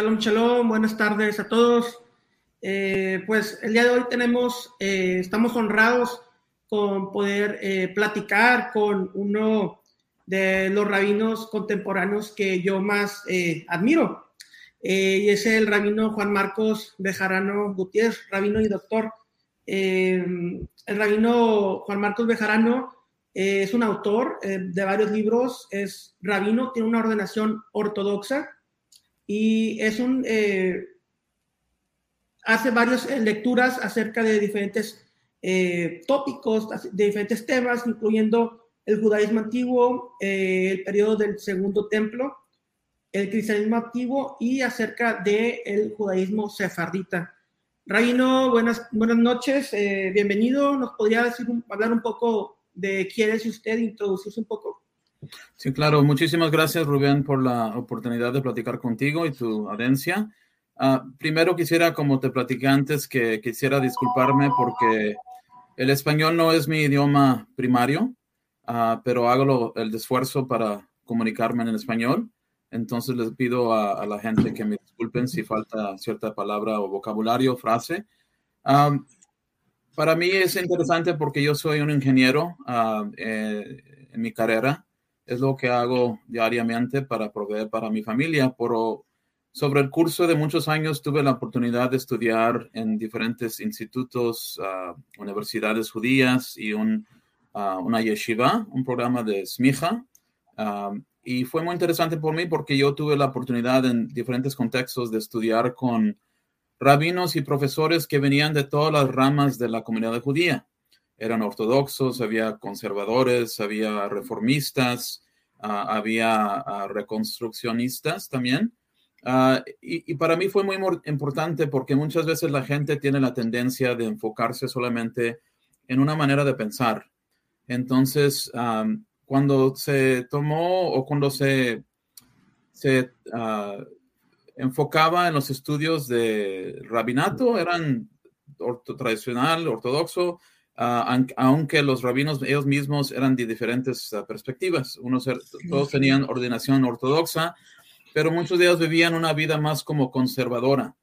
Shalom, shalom, buenas tardes a todos. Eh, pues el día de hoy tenemos, eh, estamos honrados con poder eh, platicar con uno de los rabinos contemporáneos que yo más admiro. y es el rabino Juan Marcos Bejarano Gutiérrez, rabino y doctor. el rabino Juan Marcos Bejarano es un autor de varios libros, es rabino, tiene una ordenación ortodoxa y es un, eh, hace varias eh, lecturas acerca de diferentes eh, tópicos, de diferentes temas, incluyendo el judaísmo antiguo, el periodo del segundo templo, el cristianismo antiguo y acerca del el judaísmo sefardita. Rabino, buenas, buenas noches, bienvenido. ¿Nos podría decir, hablar un poco de quién es usted, introducirse un poco? Sí, claro. Muchísimas gracias, Rubén, por la oportunidad de platicar contigo y tu audiencia. Ah, primero quisiera, como te platiqué antes, que quisiera disculparme porque el español no es mi idioma primario, uh, pero hago el esfuerzo para comunicarme en español. Entonces les pido a, la gente que me disculpen si falta cierta palabra o vocabulario, frase. para mí es interesante porque yo soy un ingeniero eh, en mi carrera es lo que hago diariamente para proveer para mi familia. Pero sobre el curso de muchos años tuve la oportunidad de estudiar en diferentes institutos, ah, universidades judías y un, uh, una yeshiva, un programa de smija. Ah, y fue muy interesante por mí porque yo tuve la oportunidad en diferentes contextos de estudiar con rabinos y profesores que venían de todas las ramas de la comunidad judía eran ortodoxos, había conservadores, había reformistas, ah, había ah, reconstruccionistas también. Ah, y, para mí fue muy importante porque muchas veces la gente tiene la tendencia de enfocarse solamente en una manera de pensar. Entonces, cuando se tomó o cuando se, se enfocaba en los estudios de rabinato, eran tradicional, ortodoxo, Ah, aunque los rabinos ellos mismos eran de diferentes ah, perspectivas. Unos, er, todos tenían ordenación ortodoxa, pero muchos de ellos vivían una vida más como conservadora.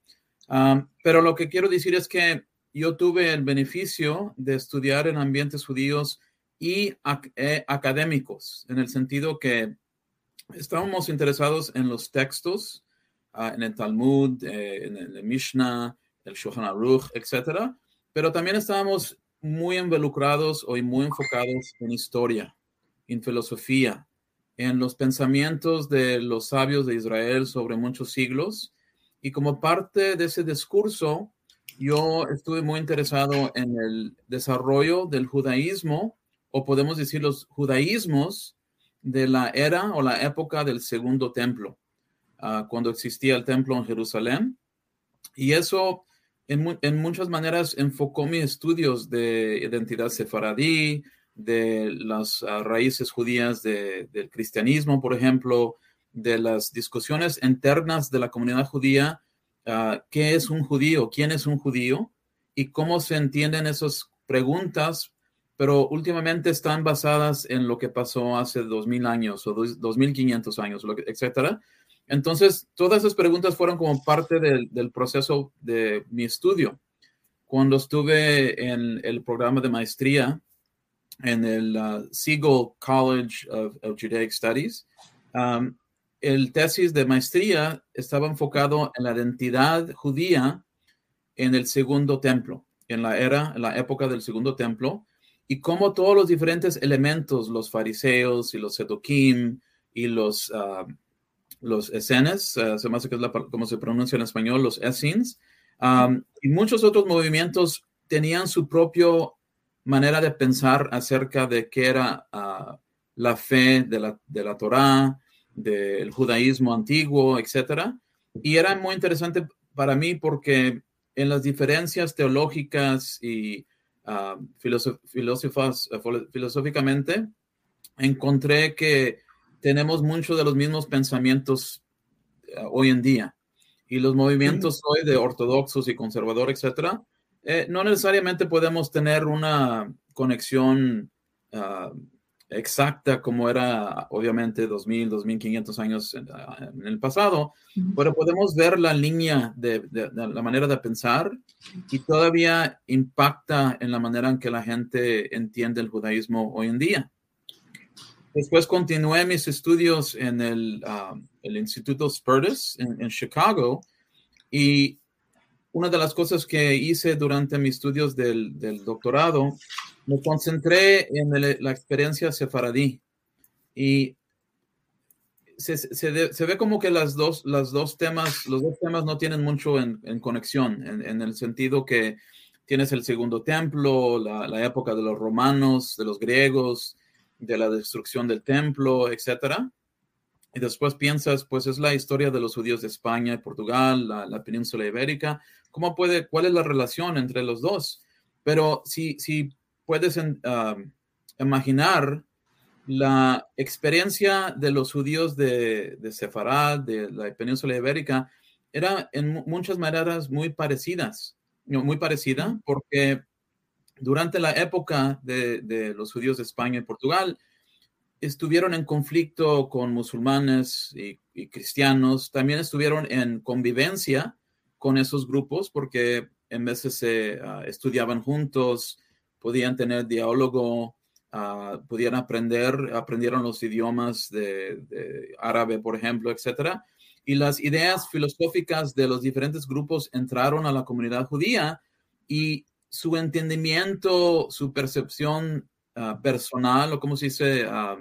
Ah, pero lo que quiero decir es que yo tuve el beneficio de estudiar en ambientes judíos y eh, académicos, en el sentido que estábamos interesados en los textos, en el Talmud, eh, en el Mishnah, el Shulchan Aruch, etc. Pero también estábamos muy involucrados o muy enfocados en historia, en filosofía, en los pensamientos de los sabios de Israel sobre muchos siglos. Y como parte de ese discurso, yo estuve muy interesado en el desarrollo del judaísmo, o podemos decir los judaísmos de la era o la época del segundo templo, ah, cuando existía el templo en Jerusalén. Y eso en, muchas maneras enfocó mis estudios de identidad sefaradí, de las ah, raíces judías del cristianismo, por ejemplo, de las discusiones internas de la comunidad judía, uh, qué es un judío, quién es un judío y cómo se entienden esas preguntas, pero últimamente están basadas en lo que pasó hace dos mil años o dos mil quinientos años, etcétera. Entonces, todas esas preguntas fueron como parte del, proceso de mi estudio. Cuando estuve en el programa de maestría en el uh, Siegel College of, Judaic Studies, um, el tesis de maestría estaba enfocado en la identidad judía en el segundo templo, en la era, en la época del segundo templo, y cómo todos los diferentes elementos, los fariseos y los sedokim y los uh, los escenas, uh, se me hace que es como se pronuncia en español, los Essenes, y muchos otros movimientos tenían su propia manera de pensar acerca de qué era uh, la fe de la, de la Torá, del judaísmo antiguo, etc. Y era muy interesante para mí porque en las diferencias teológicas y uh, filosóficamente, encontré que tenemos muchos de los mismos pensamientos eh, hoy en día. Y los movimientos hoy de ortodoxos y conservadores, etcétera, eh, no necesariamente podemos tener una conexión ah, exacta como era obviamente 2000, 2500 años en, el pasado, pero podemos ver la línea de, la manera de pensar y todavía impacta en la manera en que la gente entiende el judaísmo hoy en día. Después continué mis estudios en el, um, el Instituto Spertus en, Chicago. Y una de las cosas que hice durante mis estudios del, del doctorado me concentré en la experiencia sefaradí. Y se, se, se, ve como que las dos, las dos temas, los dos temas no tienen mucho en, en conexión, en, en, el sentido que tienes el segundo templo, la, la, época de los romanos, de los griegos, de la destrucción del templo, etcétera. Y después piensas, pues es la historia de los judíos de España y Portugal, la, la península ibérica. ¿Cómo puede, cuál es la relación entre los dos? Pero si, si puedes imaginar la experiencia de los judíos de, de Sefarad, de la península ibérica, era en muchas maneras muy parecidas, muy parecida, porque durante la época de, los judíos de España y Portugal, estuvieron en conflicto con musulmanes y, cristianos, también estuvieron en convivencia con esos grupos porque en veces se ah, estudiaban juntos, podían tener diálogo, uh, podían aprender, aprendieron los idiomas de, árabe, por ejemplo, etcétera. Y las ideas filosóficas de los diferentes grupos entraron a la comunidad judía y su entendimiento, su percepción ah, personal, o como se dice, ah,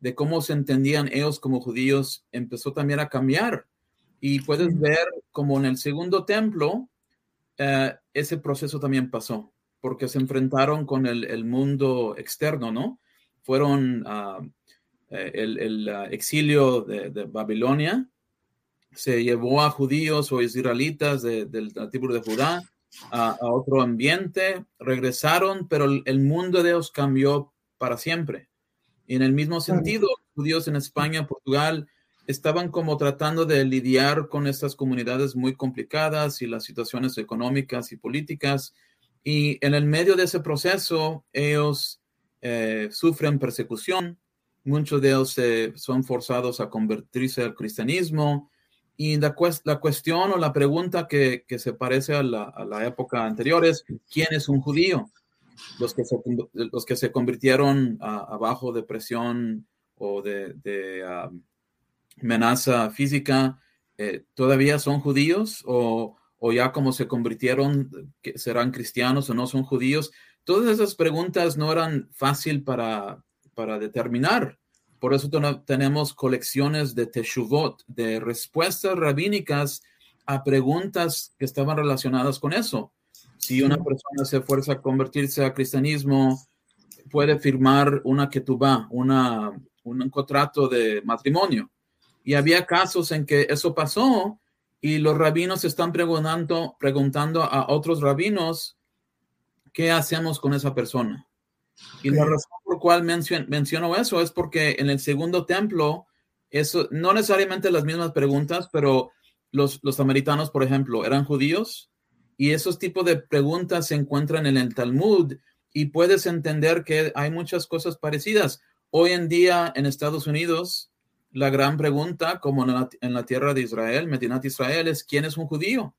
de cómo se entendían ellos como judíos, empezó también a cambiar. Y puedes ver como en el segundo templo, eh, ese proceso también pasó porque se enfrentaron con el, mundo externo, ¿no? Fueron uh, el, ah, exilio de, Babilonia, se llevó a judíos o israelitas del tribu de Judá a, otro ambiente, regresaron, pero el, mundo de ellos cambió para siempre. Y en el mismo sentido, judíos en España, Portugal, estaban como tratando de lidiar con estas comunidades muy complicadas y las situaciones económicas y políticas y en el medio de ese proceso, ellos eh, sufren persecución, muchos de ellos son forzados a convertirse al cristianismo. Y la, la cuestión o la pregunta que, que se parece a la, a la, época anterior es, ¿quién es un judío? Los que se, los que se convirtieron abajo de presión o de, de amenaza física, eh, ¿todavía son judíos o, o ya como se convirtieron, serán cristianos o no son judíos. Todas esas preguntas no eran fácil para, para determinar. Por eso tenemos colecciones de teshuvot, de respuestas rabínicas a preguntas que estaban relacionadas con eso. Si una persona se fuerza a convertirse al cristianismo, puede firmar una ketubá, una, un contrato de matrimonio. Y había casos en que eso pasó y los rabinos están preguntando, preguntando a otros rabinos, ¿qué hacemos con esa persona? Y la razón cual menciono eso es porque en el segundo templo, eso, no necesariamente las mismas preguntas, pero los, los samaritanos, por ejemplo, eran judíos y esos tipos de preguntas se encuentran en el Talmud y puedes entender que hay muchas cosas parecidas. Hoy en día en Estados Unidos, la gran pregunta, como en la, tierra de Israel, Medinat Israel, es ¿quién es un judío?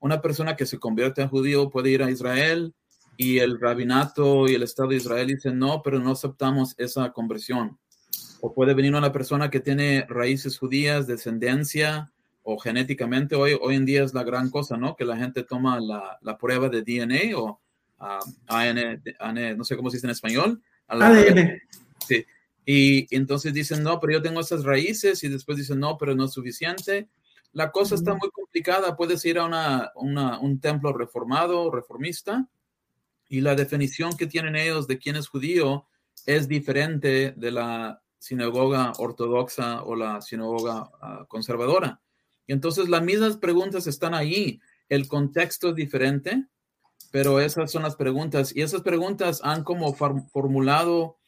Una persona que se convierte en judío puede ir a Israel y el rabinato y el Estado de Israel dicen no, pero no aceptamos esa conversión. O puede venir una persona que tiene raíces judías, descendencia o genéticamente. Hoy, hoy en día es la gran cosa, ¿no? Que la gente toma la, la prueba de DNA o uh, AN, no sé cómo se dice en español. ADN. Sí y, entonces dicen, no, pero yo tengo esas raíces y después dicen, no, pero no es suficiente. La cosa está muy complicada. Puedes ir a una, un templo reformado, reformista, y la definición que tienen ellos de quién es judío es diferente de la sinagoga ortodoxa o la sinagoga ah, conservadora. Y entonces las mismas preguntas están ahí. El contexto es diferente, pero esas son las preguntas. Y esas preguntas han como formulado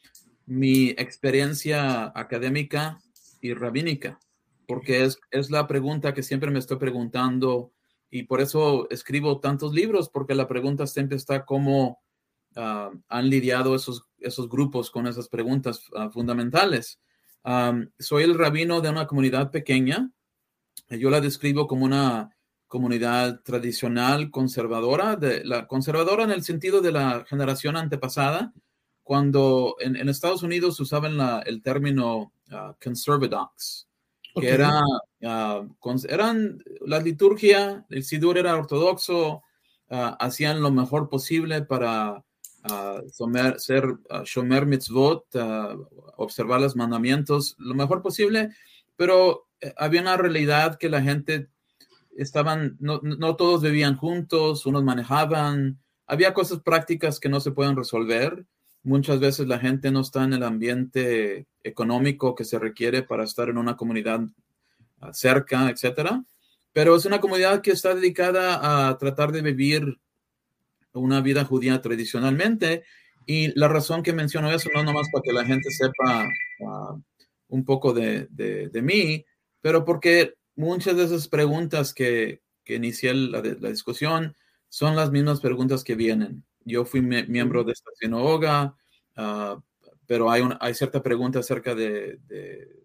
mi experiencia académica y rabínica, porque es, es la pregunta que siempre me estoy preguntando y por eso escribo tantos libros, porque la pregunta siempre está cómo ah, han lidiado esos esos grupos con esas preguntas ah, fundamentales. soy el rabino de una comunidad pequeña. Yo la describo como una comunidad tradicional conservadora, de la conservadora en el sentido de la generación antepasada, cuando en, Estados Unidos usaban el término uh, conservadox, que era, eran la liturgia, el sidur era ortodoxo, hacían lo mejor posible para somer, ser shomer mitzvot, observar los mandamientos lo mejor posible, pero eh, había una realidad que la gente estaban, no, no, todos vivían juntos, unos manejaban, había cosas prácticas que no se pueden resolver. Muchas veces la gente no está en el ambiente económico que se requiere para estar en una comunidad ah, cerca, etcétera. Pero es una comunidad que está dedicada a tratar de vivir una vida judía tradicionalmente. Y la razón que menciono eso no nomás para que la gente sepa ah, un poco de, de, mí, pero porque muchas de esas preguntas que, que inicié la, la, discusión son las mismas preguntas que vienen. Yo fui miembro de esta sinagoga, uh, pero hay, una, hay cierta pregunta acerca de, de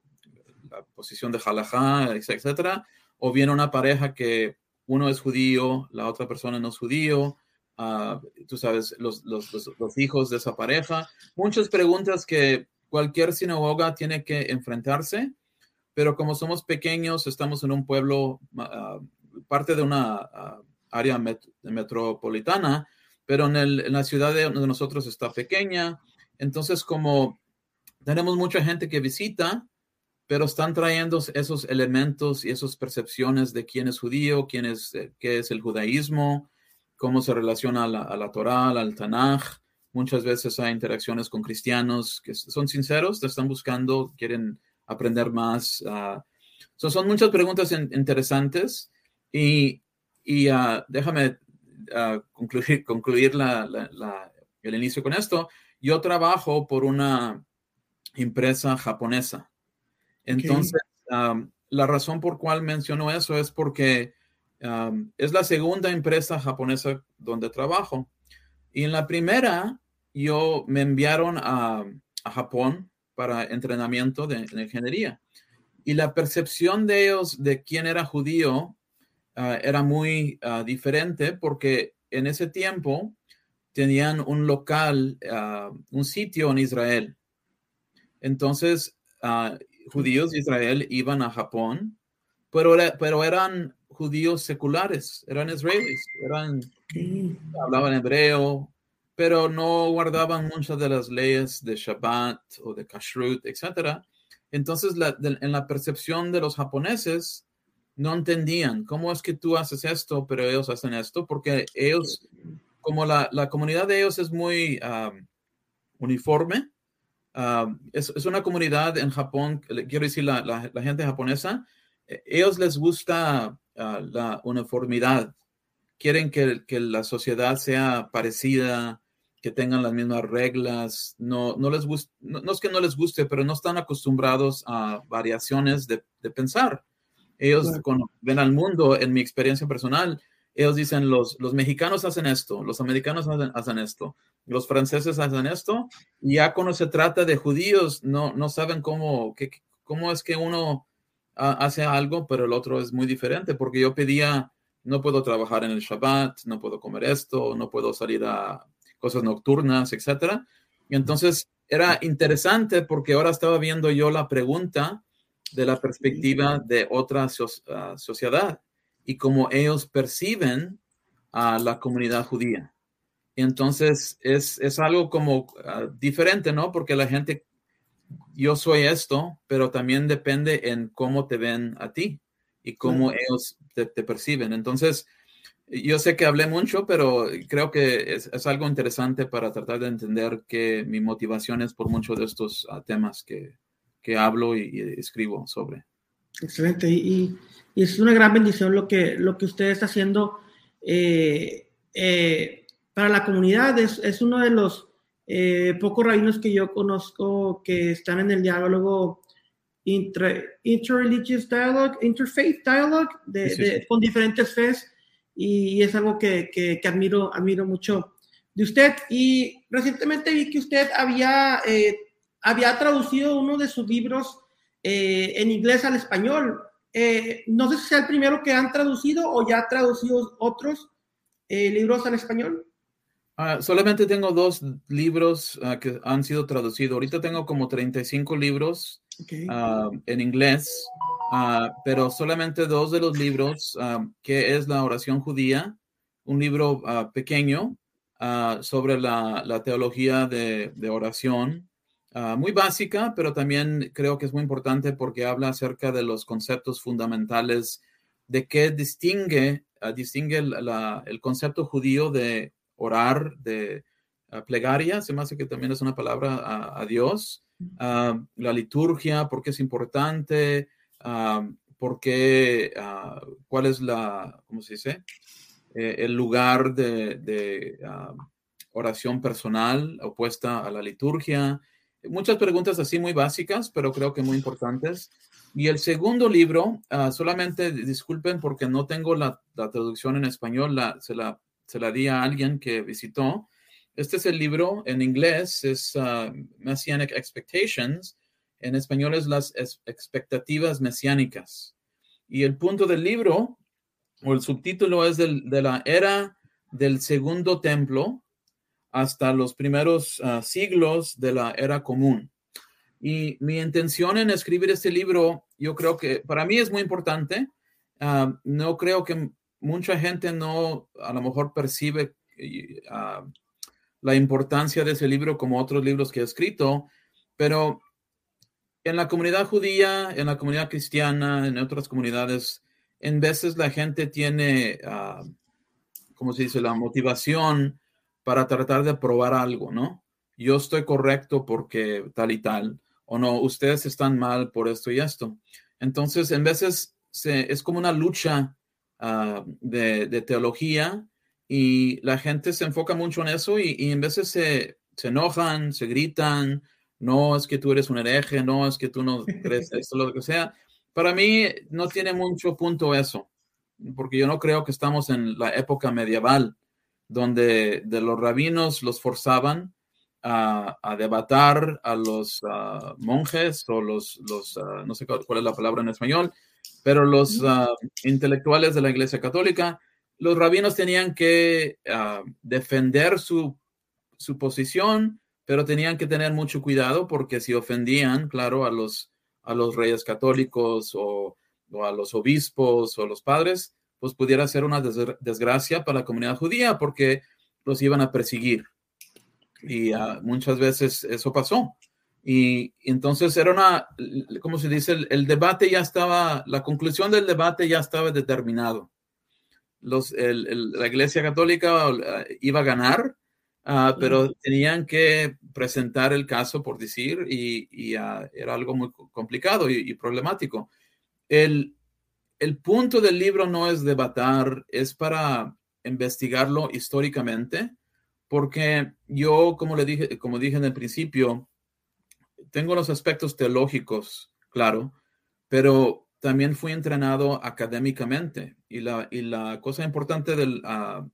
la posición de halajá, etcétera. O viene una pareja que uno es judío, la otra persona no es judío, uh, tú sabes, los, los, los, los, hijos de esa pareja. Muchas preguntas que cualquier sinagoga tiene que enfrentarse pero como somos pequeños, estamos en un pueblo, uh, parte de una uh, área met metropolitana, pero en, el, en, la ciudad de, de nosotros está pequeña. Entonces, como tenemos mucha gente que visita, pero están trayendo esos elementos y esas percepciones de quién es judío, quién es, eh, qué es el judaísmo, cómo se relaciona a la, a Torah, al Tanaj. Muchas veces hay interacciones con cristianos que son sinceros, te están buscando, quieren aprender más. Uh, son muchas preguntas interesantes y, y uh, déjame uh, concluir, la, el inicio con esto. Yo trabajo por una empresa japonesa. Entonces, okay. um, la razón por cual menciono eso es porque um, es la segunda empresa japonesa donde trabajo. Y en la primera, yo me enviaron a, a Japón para entrenamiento de, de, ingeniería. Y la percepción de ellos de quién era judío uh, era muy uh, diferente porque en ese tiempo tenían un local, uh, un sitio en Israel. Entonces, judíos de Israel iban a Japón, pero, pero eran judíos seculares, eran israelíes, eran, hablaban hebreo, pero no guardaban muchas de las leyes de Shabbat o de Kashrut, etc. Entonces, la, de, en la percepción de los japoneses, no entendían cómo es que tú haces esto, pero ellos hacen esto, porque ellos, como la, la comunidad de ellos es muy um, uniforme, um, es, es, una comunidad en Japón, quiero decir, la, la, la gente japonesa, eh, ellos les gusta uh, la uniformidad, quieren que, que, la sociedad sea parecida, que tengan las mismas reglas, no, no les gusta, no, no, es que no les guste, pero no están acostumbrados a variaciones de, de pensar. Ellos cuando ven al mundo, en mi experiencia personal, ellos dicen, los, los mexicanos hacen esto, los americanos hacen, hacen, esto, los franceses hacen esto, y ya cuando se trata de judíos, no, no saben cómo, qué, cómo es que uno hace algo, pero el otro es muy diferente, porque yo pedía, no puedo trabajar en el Shabbat, no puedo comer esto, no puedo salir a cosas nocturnas, etcétera. Y entonces era interesante porque ahora estaba viendo yo la pregunta de la perspectiva de otra so uh, sociedad y cómo ellos perciben a la comunidad judía. Entonces es, es algo como uh, diferente, ¿no? Porque la gente, yo soy esto, pero también depende en cómo te ven a ti y cómo sí. ellos te, te perciben. Entonces, yo sé que hablé mucho, pero creo que es, es, algo interesante para tratar de entender que mi motivación es por muchos de estos uh, temas que, que hablo y, y, escribo sobre. Excelente. Y, y, es una gran bendición lo que, lo que usted está haciendo eh, eh, para la comunidad. Es, es uno de los eh, pocos rabinos que yo conozco que están en el diálogo inter, interreligious dialogue, interfaith dialogue de, sí, sí, de, con diferentes fes y es algo que, que, que, admiro, admiro mucho, de usted. Y recientemente vi que usted había, eh, había traducido uno de sus libros eh, en inglés al español. Eh, no sé si sea el primero que han traducido o ya ha traducido otros libros al español. Ah, solamente tengo dos libros ah, que han sido traducidos. Ahorita tengo como 35 libros ah, en inglés, pero solamente dos de los libros, que es la oración judía, un libro pequeño sobre la, teología de, oración, muy básica, pero también creo que es muy importante porque habla acerca de los conceptos fundamentales de qué distingue, distingue el concepto judío de orar, de plegaria, se me hace que también es una palabra a, Dios, la liturgia, por qué es importante, por qué, cuál es la, ¿cómo se dice? Eh, el lugar de, oración personal opuesta a la liturgia. Muchas preguntas así muy básicas, pero creo que muy importantes. Y el segundo libro, solamente disculpen porque no tengo la, traducción en español, se la se la di a alguien que visitó. Este es el libro en inglés, es uh, Messianic Expectations. En español es las expectativas mesiánicas. Y el punto del libro, o el subtítulo es de la era del segundo templo hasta los primeros uh, siglos de la era común. Y mi intención en escribir este libro, yo creo que para mí es muy importante. Uh, no creo que mucha gente no a lo mejor percibe ah, la importancia de ese libro como otros libros que he escrito, pero en la comunidad judía, en la comunidad cristiana, en otras comunidades, en veces la gente tiene, ¿cómo se dice?, la motivación para tratar de probar algo, ¿no? Yo estoy correcto porque tal y tal, o no, ustedes están mal por esto y esto. Entonces, en veces se, es como una lucha Ah, de, teología y la gente se enfoca mucho en eso y, en veces se, se, enojan, se gritan, no es que tú eres un hereje, no es que tú no crees esto, lo que sea. Para mí no tiene mucho punto eso, porque yo no creo que estamos en la época medieval donde de los rabinos los forzaban a, a debatar a los ah, monjes o los, los ah, no sé cuál es la palabra en español, pero los ah, intelectuales de la Iglesia Católica, los rabinos tenían que defender su, su, posición, pero tenían que tener mucho cuidado porque si ofendían, claro, a los, a los reyes católicos o, a los obispos o los padres, pues pudiera ser una desgracia para la comunidad judía porque los iban a perseguir. Y ah, muchas veces eso pasó. Y, entonces era una, como se dice, el, debate ya estaba, la conclusión del debate ya estaba determinado. Los, la Iglesia Católica eh, iba a ganar, ah, pero tenían que presentar el caso, por decir, y, ah, era algo muy complicado y, problemático. El, el punto del libro no es debatar, es para investigarlo históricamente, porque yo, como le dije, como dije en el principio, tengo los aspectos teológicos, claro, pero también fui entrenado académicamente. Y la, y la cosa importante del uh,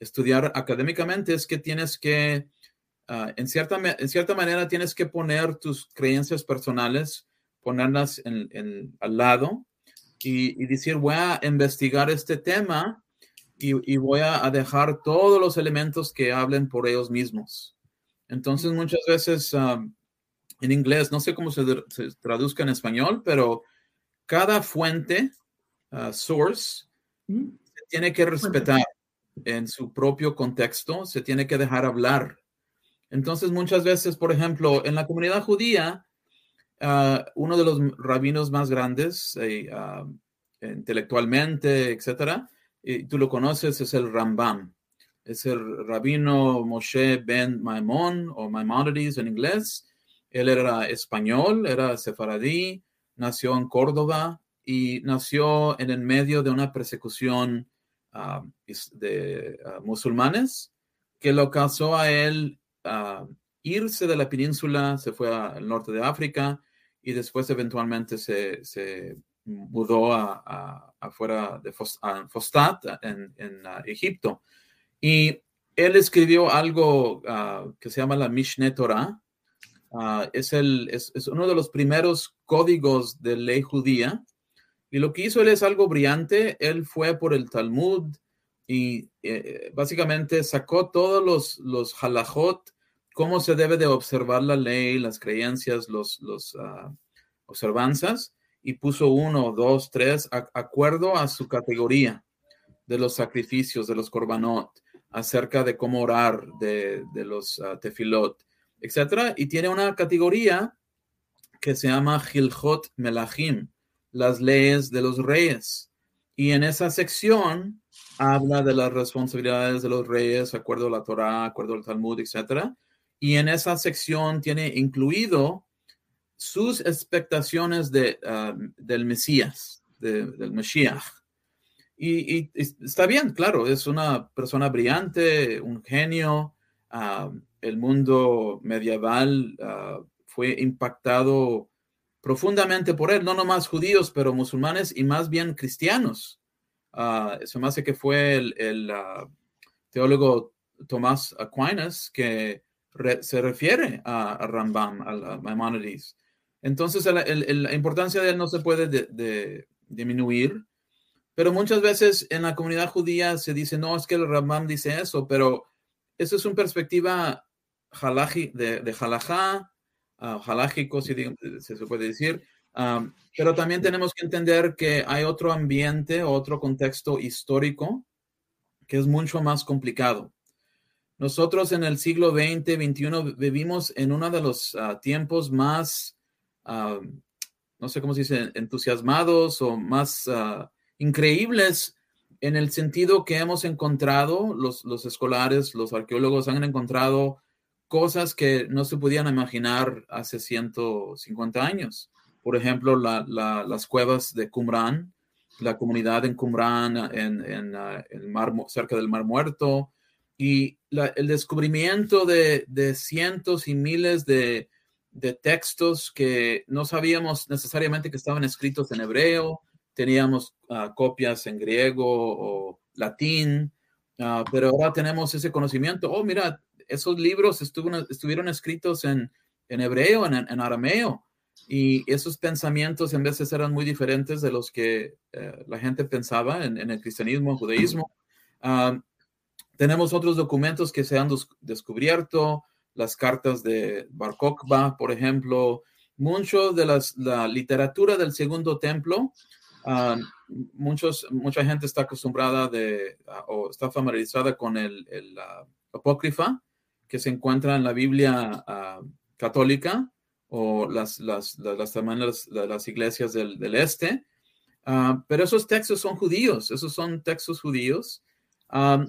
estudiar académicamente es que tienes que, uh, en, cierta, en cierta manera, tienes que poner tus creencias personales, ponerlas al lado y, y, decir, voy a investigar este tema y, y voy a, a, dejar todos los elementos que hablen por ellos mismos. Entonces, muchas veces uh, en inglés, no sé cómo se, traduzca en español, pero cada fuente, uh, source, se tiene que respetar en su propio contexto, se tiene que dejar hablar. Entonces, muchas veces, por ejemplo, en la comunidad judía, uh, uno de los rabinos más grandes, uh, intelectualmente, etcétera, y tú lo conoces, es el Rambam. Es el rabino Moshe ben Maimon o Maimonides en inglés él era español, era sefaradí, nació en Córdoba y nació en el medio de una persecución ah, de musulmanes que lo causó a él uh, irse de la península, se fue al norte de África y después eventualmente se, se mudó a, afuera de Fostat, en, en Egipto. Y él escribió algo ah, que se llama la Mishneh Torah. Ah, es, el, es, uno de los primeros códigos de ley judía. Y lo que hizo él es algo brillante. Él fue por el Talmud y eh, básicamente sacó todos los, los halajot, cómo se debe de observar la ley, las creencias, los, ah, observanzas, y puso uno, dos, tres, acuerdo a su categoría de los sacrificios, de los korbanot acerca de cómo orar, de, los uh, tefilot, etc. Y tiene una categoría que se llama Gilhot Melachim, las leyes de los reyes. Y en esa sección habla de las responsabilidades de los reyes, acuerdo a la Torah, acuerdo al Talmud, etc. Y en esa sección tiene incluido sus expectaciones de, uh, del Mesías, del Mesías. Y, está bien, claro, es una persona brillante, un genio. Ah, el mundo medieval ah, fue impactado profundamente por él, no nomás judíos, pero musulmanes y más bien cristianos. Uh, eso me hace que fue el, teólogo Tomás Aquinas que se refiere a, Rambam, a, Maimonides. Entonces, la importancia de él no se puede disminuir. Pero muchas veces en la comunidad judía se dice, no, es que el Rambam dice eso, pero eso es una perspectiva de, de halajá, uh, si se puede decir. pero también tenemos que entender que hay otro ambiente, otro contexto histórico que es mucho más complicado. Nosotros en el siglo XX, XXI vivimos en uno de los ah, tiempos más, no sé cómo se dice, entusiasmados o más ah, increíbles en el sentido que hemos encontrado, los, los escolares, los arqueólogos han encontrado cosas que no se podían imaginar hace 150 años. Por ejemplo, las cuevas de Qumran, la comunidad en Qumran, en, en uh, el mar, cerca del Mar Muerto, y el descubrimiento de, de, cientos y miles de, de textos que no sabíamos necesariamente que estaban escritos en hebreo, teníamos ah, copias en griego o latín, ah, pero ahora tenemos ese conocimiento. Oh, mira, esos libros estuvieron escritos en, en hebreo, en, arameo, y esos pensamientos en veces eran muy diferentes de los que eh, la gente pensaba en, el cristianismo, el judaísmo. Ah, tenemos otros documentos que se han descubierto, las cartas de Bar Kokhba, por ejemplo, mucho de las, la literatura del segundo templo Ah, muchos, mucha gente está acostumbrada ah, o está familiarizada con el, el apócrifa que se encuentra en la Biblia ah, católica o las, las, las, las, las iglesias del, del este. pero esos textos son judíos, esos son textos judíos.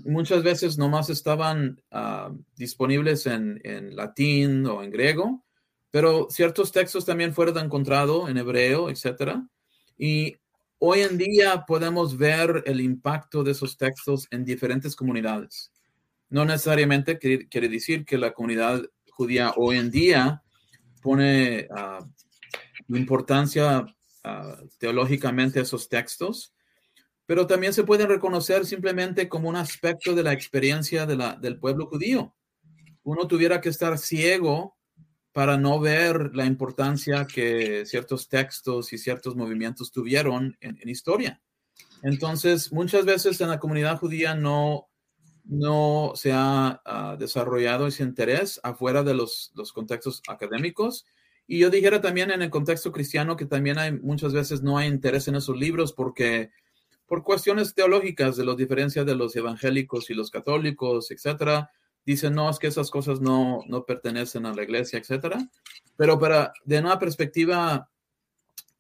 Muchas veces nomás estaban disponibles en, en, latín o en griego, pero ciertos textos también fueron encontrados en hebreo, etc. Y Hoy en día podemos ver el impacto de esos textos en diferentes comunidades. No necesariamente quiere, decir que la comunidad judía hoy en día pone uh, importancia ah, teológicamente a esos textos, pero también se pueden reconocer simplemente como un aspecto de la experiencia de la, del pueblo judío. Uno tuviera que estar ciego para no ver la importancia que ciertos textos y ciertos movimientos tuvieron en, historia. Entonces, muchas veces en la comunidad judía no, no se ha ah, desarrollado ese interés afuera de los, los, contextos académicos. Y yo dijera también en el contexto cristiano que también hay muchas veces no hay interés en esos libros porque por cuestiones teológicas de las diferencias de los evangélicos y los católicos, etcétera, dicen, no, es que esas cosas no, no pertenecen a la iglesia, etcétera. Pero para, de una perspectiva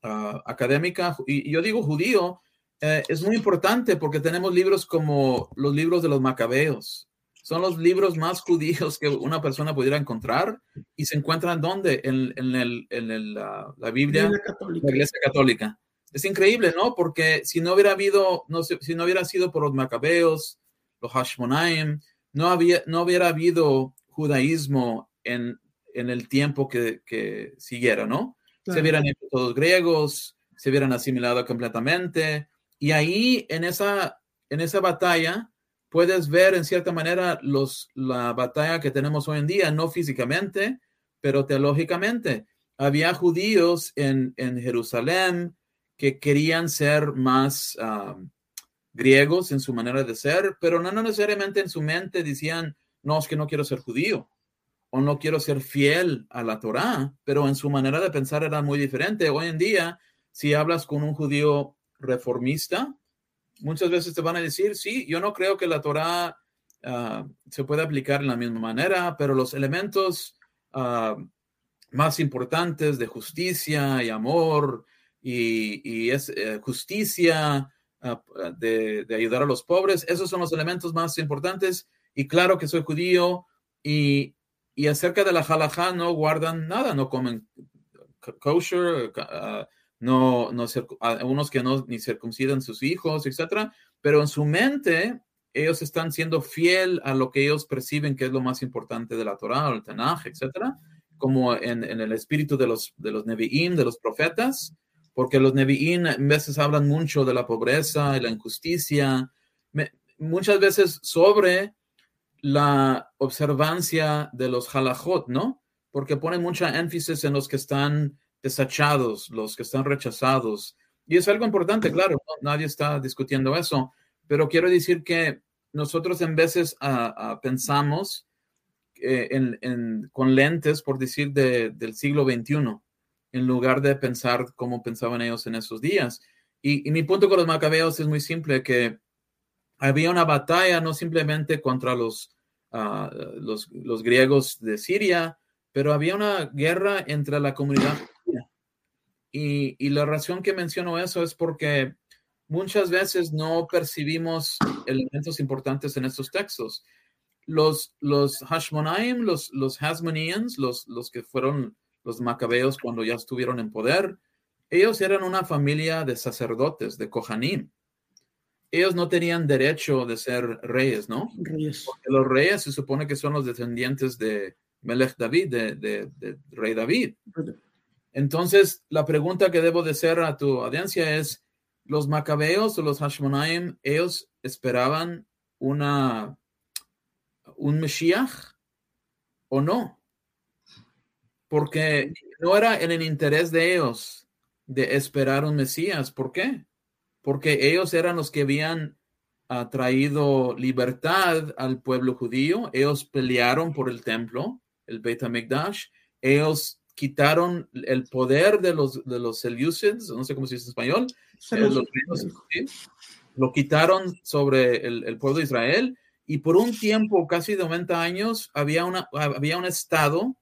ah, académica, y, yo digo judío, eh, es muy importante porque tenemos libros como los libros de los macabeos. Son los libros más judíos que una persona pudiera encontrar y se encuentran ¿dónde? En, en, el, en el, la, la, Biblia, la Iglesia Católica. Es increíble, ¿no? Porque si no hubiera habido, no sé, si no hubiera sido por los macabeos, los Hashmonaim, no, había, no hubiera habido judaísmo en, en el tiempo que, que siguiera, ¿no? Se hubieran hecho todos griegos, se hubieran asimilado completamente. Y ahí, en esa, en esa batalla, puedes ver en cierta manera los, la batalla que tenemos hoy en día, no físicamente, pero teológicamente. Había judíos en, en Jerusalén que querían ser más griegos en su manera de ser, pero no, necesariamente en su mente decían, no, es que no quiero ser judío o no quiero ser fiel a la Torá, pero en su manera de pensar era muy diferente. Hoy en día, si hablas con un judío reformista, muchas veces te van a decir, sí, yo no creo que la Torah ah, se pueda aplicar en la misma manera, pero los elementos ah, más importantes de justicia y amor y, es eh, justicia ah, de, ayudar a los pobres, esos son los elementos más importantes. Y claro que soy judío y, y acerca de la halajá no guardan nada, no comen kosher, no, no unos que no ni circuncidan sus hijos, etcétera, pero en su mente ellos están siendo fiel a lo que ellos perciben que es lo más importante de la Torah, el Tanaj, etcétera, como en, el espíritu de los, de los Nevi'im, de los profetas, porque los Nevi'im a veces hablan mucho de la pobreza y la injusticia, muchas veces sobre la observancia de los halajot, ¿no? Porque ponen mucha énfasis en los que están desachados, los que están rechazados. Y es algo importante, claro, nadie está discutiendo eso, pero quiero decir que nosotros en veces ah, ah, pensamos eh, en, con lentes, por decir, del siglo XXI, en lugar de pensar como pensaban ellos en esos días. Y, mi punto con los macabeos es muy simple, que había una batalla no simplemente contra los, ah, los, griegos de Siria, pero había una guerra entre la comunidad y, la razón que menciono eso es porque muchas veces no percibimos elementos importantes en estos textos. Los, los Hashmonaim, los, los Hasmoneans, los, los que fueron los macabeos cuando ya estuvieron en poder, ellos eran una familia de sacerdotes, de Kohanim. Ellos no tenían derecho de ser reyes, ¿no? Reyes. Porque los reyes se supone que son los descendientes de Melech David, de, de rey David. Entonces, la pregunta que debo de hacer a tu audiencia es, ¿los macabeos o los Hashmonaim, ellos esperaban una, un Mashiach o no? Porque no era en el interés de ellos de esperar un Mesías. ¿Por qué? Porque ellos eran los que habían ah, traído libertad al pueblo judío. Ellos pelearon por el templo, el Beit HaMikdash. Ellos quitaron el poder de los, de los Seleucids, no sé cómo se dice en español, eh, lo quitaron sobre el, pueblo de Israel y por un tiempo, casi 90 años, había, una, había un estado,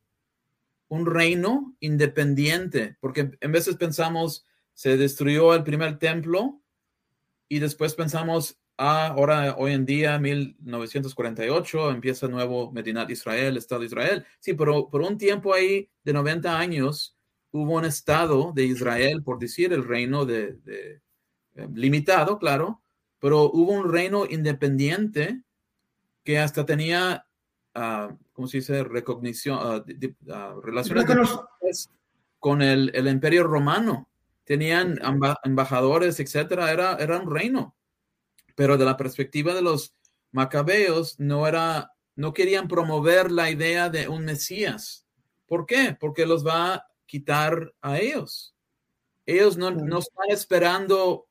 un reino independiente, porque en veces pensamos, se destruyó el primer templo y después pensamos, Ah, ahora, hoy en día, 1948, empieza nuevo Medinat Israel, Estado de Israel. Sí, pero por un tiempo ahí de 90 años hubo un Estado de Israel, por decir, el reino de, eh, limitado, claro, pero hubo un reino independiente que hasta tenía, uh, ¿cómo se dice?, recognición, uh, relaciones con el, el, imperio romano. Tenían embajadores, etcétera, era, era un reino pero de la perspectiva de los macabeos no era, no querían promover la idea de un Mesías. ¿Por qué? Porque los va a quitar a ellos. Ellos no, no están esperando,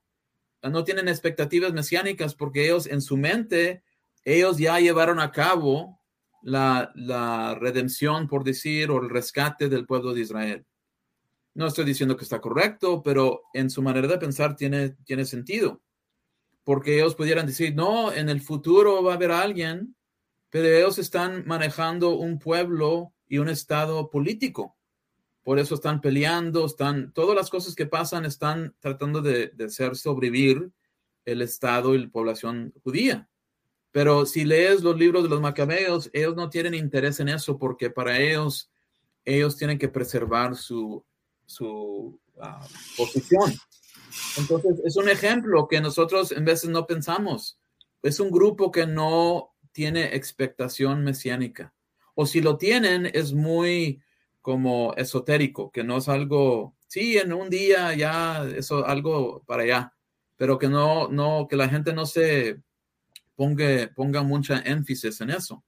no tienen expectativas mesiánicas porque ellos en su mente, ellos ya llevaron a cabo la, la, redención, por decir, o el rescate del pueblo de Israel. No estoy diciendo que está correcto, pero en su manera de pensar tiene, tiene sentido porque ellos pudieran decir, no, en el futuro va a haber alguien, pero ellos están manejando un pueblo y un estado político. Por eso están peleando, están, todas las cosas que pasan están tratando de, de hacer sobrevivir el estado y la población judía. Pero si lees los libros de los macabeos, ellos no tienen interés en eso porque para ellos, ellos tienen que preservar su, su ah, posición. Entonces, es un ejemplo que nosotros en veces no pensamos. Es un grupo que no tiene expectación mesiánica. O si lo tienen, es muy como esotérico, que no es algo, sí, en un día ya, eso algo para allá, pero que no, no, que la gente no se ponga, ponga mucha énfasis en eso.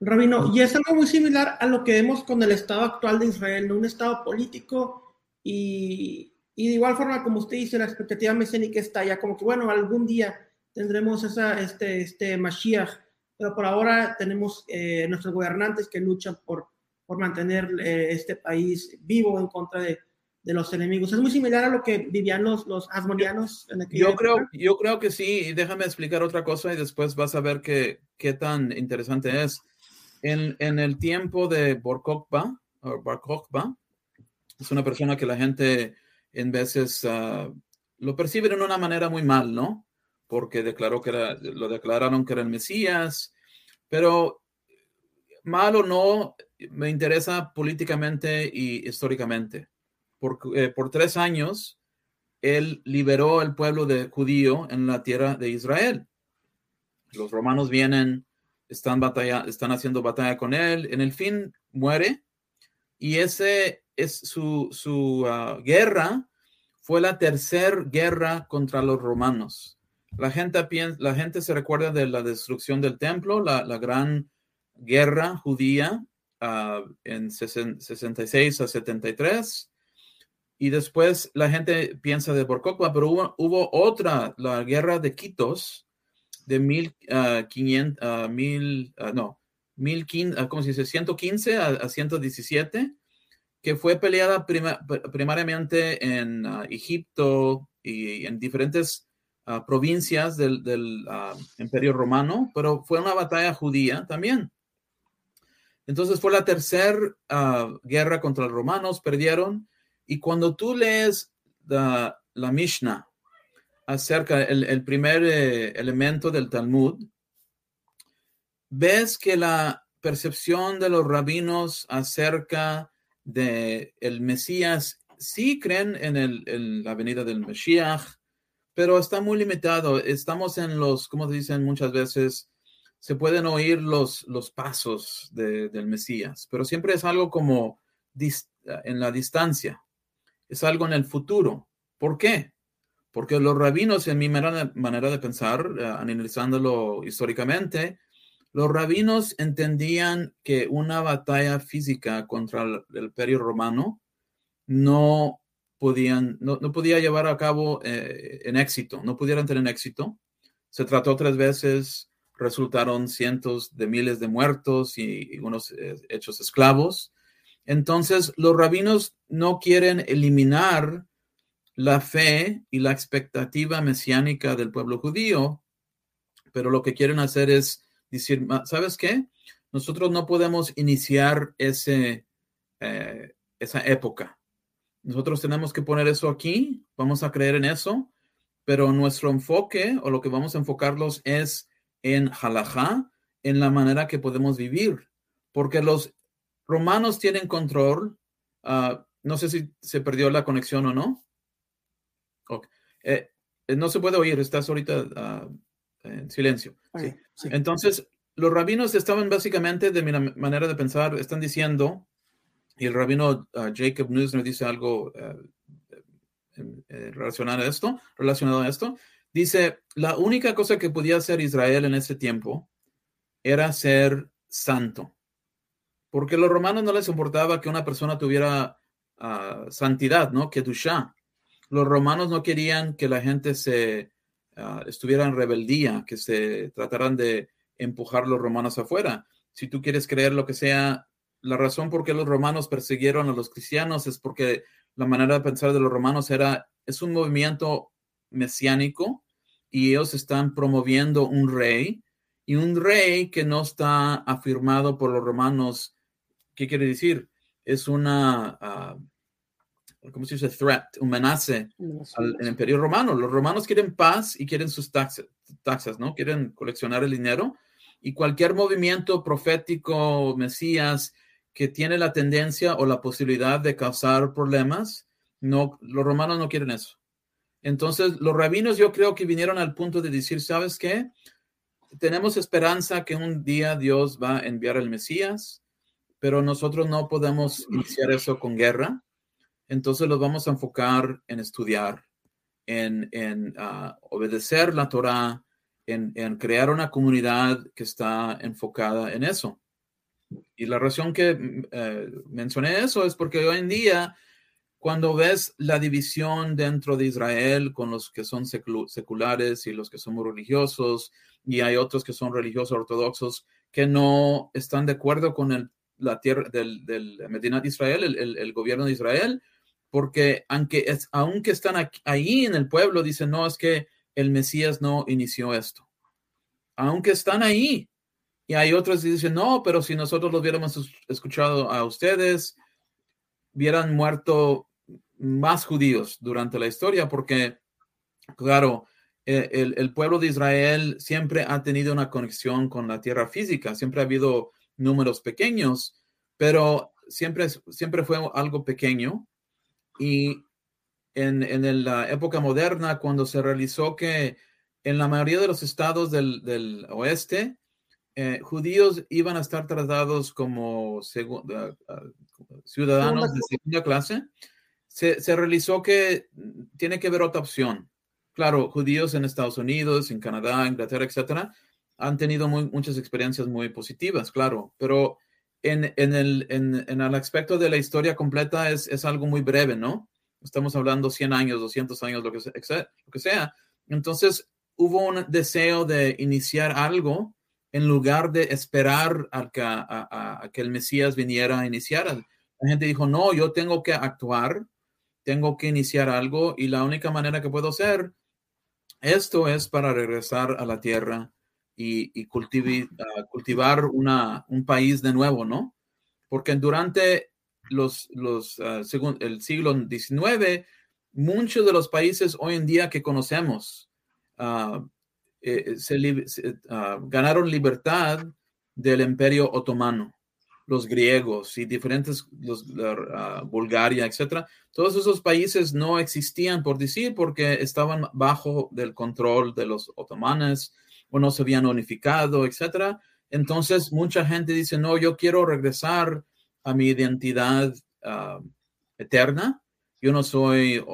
Rabino, y es algo muy similar a lo que vemos con el estado actual de Israel, un estado político y, y, de igual forma, como usted dice, la expectativa mesiánica está ya como que, bueno, algún día tendremos esa, este, este Mashiach, pero por ahora tenemos eh, nuestros gobernantes que luchan por, por mantener eh, este país vivo en contra de, de, los enemigos. Es muy similar a lo que vivían los, los asmonianos en yo creo, yo creo que sí, y déjame explicar otra cosa y después vas a ver qué, qué tan interesante es. En, en el tiempo de Borkokba, o Bar es una persona que la gente en veces uh, lo percibe de una manera muy mal, ¿no? Porque declaró que era, lo declararon que era el Mesías, pero mal o no, me interesa políticamente y históricamente. Por, eh, por tres años, él liberó al pueblo de judío en la tierra de Israel. Los romanos vienen, están, batalla, están haciendo batalla con él, en el fin muere y ese es su, su ah, guerra, fue la tercera guerra contra los romanos. La gente, la gente se recuerda de la destrucción del templo, la, la gran guerra judía uh, en 66 a 73. Y después la gente piensa de Borcocua, pero hubo, hubo, otra, la guerra de Quitos, de 1500, uh, mil, no, 1015, ¿cómo se dice? 115 a, a 117, que fue peleada prima, primariamente en Egipto y en diferentes provincias del, del Imperio Romano, pero fue una batalla judía también. Entonces fue la tercera guerra contra los romanos, perdieron. Y cuando tú lees la, la Mishnah acerca el primer eh, elemento del Talmud, ves que la percepción de los rabinos acerca de el Mesías sí creen en, el, la venida del Mesías, pero está muy limitado. Estamos en los, como dicen muchas veces, se pueden oír los, los pasos de, del Mesías, pero siempre es algo como en la distancia, es algo en el futuro. ¿Por qué? Porque los rabinos, en mi manera, manera de pensar, uh, analizándolo históricamente, los rabinos entendían que una batalla física contra el, imperio romano no podían, no, no, podía llevar a cabo eh, en éxito, no pudieran tener éxito. Se trató tres veces, resultaron cientos de miles de muertos y, y unos eh, hechos esclavos. Entonces, los rabinos no quieren eliminar la fe y la expectativa mesiánica del pueblo judío, pero lo que quieren hacer es decir, ¿sabes qué? Nosotros no podemos iniciar ese, eh, esa época. Nosotros tenemos que poner eso aquí, vamos a creer en eso, pero nuestro enfoque o lo que vamos a enfocarlos es en halajá, en la manera que podemos vivir, porque los romanos tienen control. Uh, no sé si se perdió la conexión o no. Okay. Eh, eh, no se puede oír, estás ahorita uh, en silencio. Sí. Sí. Entonces, los rabinos estaban básicamente, de mi manera de pensar, están diciendo, y el rabino uh, Jacob Neusner dice algo uh, relacionado a esto, relacionado a esto, dice, la única cosa que podía hacer Israel en ese tiempo era ser santo, porque a los romanos no les importaba que una persona tuviera uh, santidad, ¿no? Que dusha. Los romanos no querían que la gente se uh, estuvieran en rebeldía, que se trataran de empujar los romanos afuera. Si tú quieres creer lo que sea, la razón por qué los romanos persiguieron a los cristianos es porque la manera de pensar de los romanos era, es un movimiento mesiánico y ellos están promoviendo un rey y un rey que no está afirmado por los romanos. ¿Qué quiere decir? Es una, uh, ¿cómo se dice? Threat, un amenaza al, al, imperio romano. Los romanos quieren paz y quieren sus taxas, taxas, ¿no? Quieren coleccionar el dinero. Y cualquier movimiento profético, Mesías, que tiene la tendencia o la posibilidad de causar problemas, no, los romanos no quieren eso. Entonces, los rabinos yo creo que vinieron al punto de decir, ¿sabes qué? Tenemos esperanza que un día Dios va a enviar al Mesías, pero nosotros no podemos iniciar eso con guerra entonces los vamos a enfocar en estudiar, en, en uh, obedecer la Torah, en, en, crear una comunidad que está enfocada en eso. Y la razón que eh, mencioné eso es porque hoy en día, cuando ves la división dentro de Israel con los que son seculares y los que son religiosos, y hay otros que son religiosos ortodoxos que no están de acuerdo con el, la tierra del, del Medina de Israel, el, el, gobierno de Israel, porque aunque, es, aunque están ahí en el pueblo, dicen, no, es que el Mesías no inició esto. Aunque están ahí, y hay otros que dicen, no, pero si nosotros los hubiéramos escuchado a ustedes, hubieran muerto más judíos durante la historia, porque, claro, e, el, el, pueblo de Israel siempre ha tenido una conexión con la tierra física, siempre ha habido números pequeños, pero siempre, siempre fue algo pequeño. Y en, en la época moderna, cuando se realizó que en la mayoría de los estados del, del oeste, eh, judíos iban a estar tratados como ciudadanos de segunda clase, se, se, realizó que tiene que haber otra opción. Claro, judíos en Estados Unidos, en Canadá, Inglaterra, etcétera, han tenido muy, muchas experiencias muy positivas, claro, pero en, el, en, aspecto de la historia completa es, algo muy breve, ¿no? Estamos hablando 100 años, 200 años, lo que, sea. Entonces, hubo un deseo de iniciar algo en lugar de esperar que, a, que el Mesías viniera a iniciar. La gente dijo, no, yo tengo que actuar, tengo que iniciar algo y la única manera que puedo hacer esto es para regresar a la tierra y, cultivar una, un país de nuevo, ¿no? Porque durante uh, el siglo XIX, muchos de los países hoy en día que conocemos, uh, eh, ah, ganaron libertad del imperio otomano, los griegos y diferentes, los, uh, Bulgaria, etcétera. Todos esos países no existían, por decir, porque estaban bajo del control de los otomanes no se habían unificado, etcétera. Entonces, mucha gente dice, no, yo quiero regresar a mi identidad uh, eterna. Yo no soy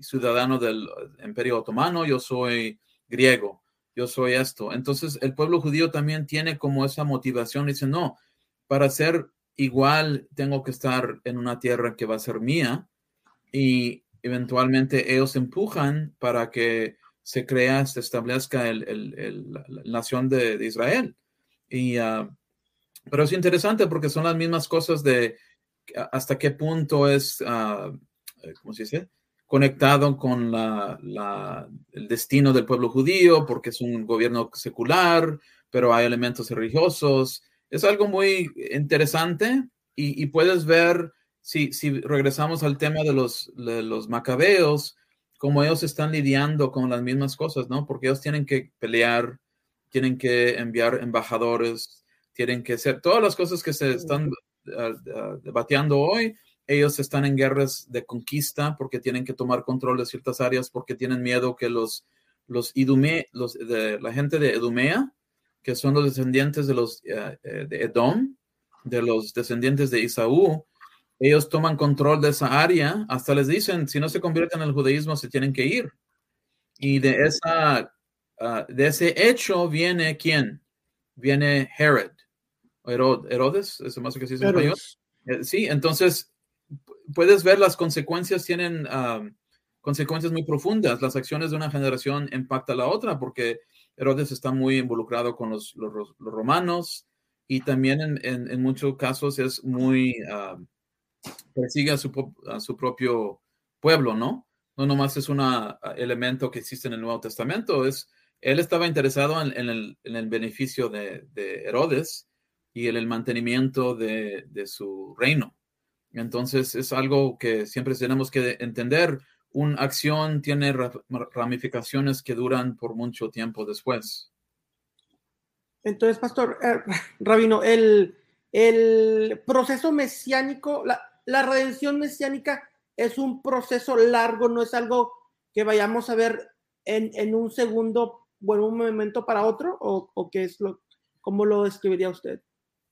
ciudadano del imperio otomano, yo soy griego, yo soy esto. Entonces el pueblo judío también tiene como esa motivación, dice, no, para ser igual tengo que estar en una tierra que va a ser mía y eventualmente ellos empujan para que se crea, se establezca el, la, nación de, Israel. Y, uh, pero es interesante porque son las mismas cosas de hasta qué punto es, uh, ¿cómo se dice? conectado con la, el destino del pueblo judío, porque es un gobierno secular, pero hay elementos religiosos. Es algo muy interesante y, puedes ver, si, si, regresamos al tema de los, de los macabeos, cómo ellos están lidiando con las mismas cosas, ¿no? Porque ellos tienen que pelear, tienen que enviar embajadores, tienen que hacer todas las cosas que se están uh, debatiendo hoy, ellos están en guerras de conquista porque tienen que tomar control de ciertas áreas porque tienen miedo que los, los Idume, los, de, la gente de Edumea, que son los descendientes de los eh, de Edom, de los descendientes de Isaú, ellos toman control de esa área, hasta les dicen, si no se convierten en el judaísmo, se tienen que ir. Y de, esa, ah, de ese hecho viene quién? Viene Herod. Herodes, ¿es más que se dice eh, Sí, entonces puedes ver las consecuencias tienen consecuencias muy profundas. Las acciones de una generación impactan a la otra porque Herodes está muy involucrado con los, los, romanos y también en, en, muchos casos es muy, persigue a su, a su, propio pueblo, ¿no? No nomás es un elemento que existe en el Nuevo Testamento, es, él estaba interesado en, el, beneficio de, de, Herodes y en el mantenimiento de, su reino. Entonces es algo que siempre tenemos que entender. Una acción tiene ramificaciones que duran por mucho tiempo después. Entonces, Pastor eh, Rabino, el, proceso mesiánico, la, redención mesiánica es un proceso largo, no es algo que vayamos a ver en, en un segundo o en un momento para otro, o, o qué es lo, cómo lo describiría usted.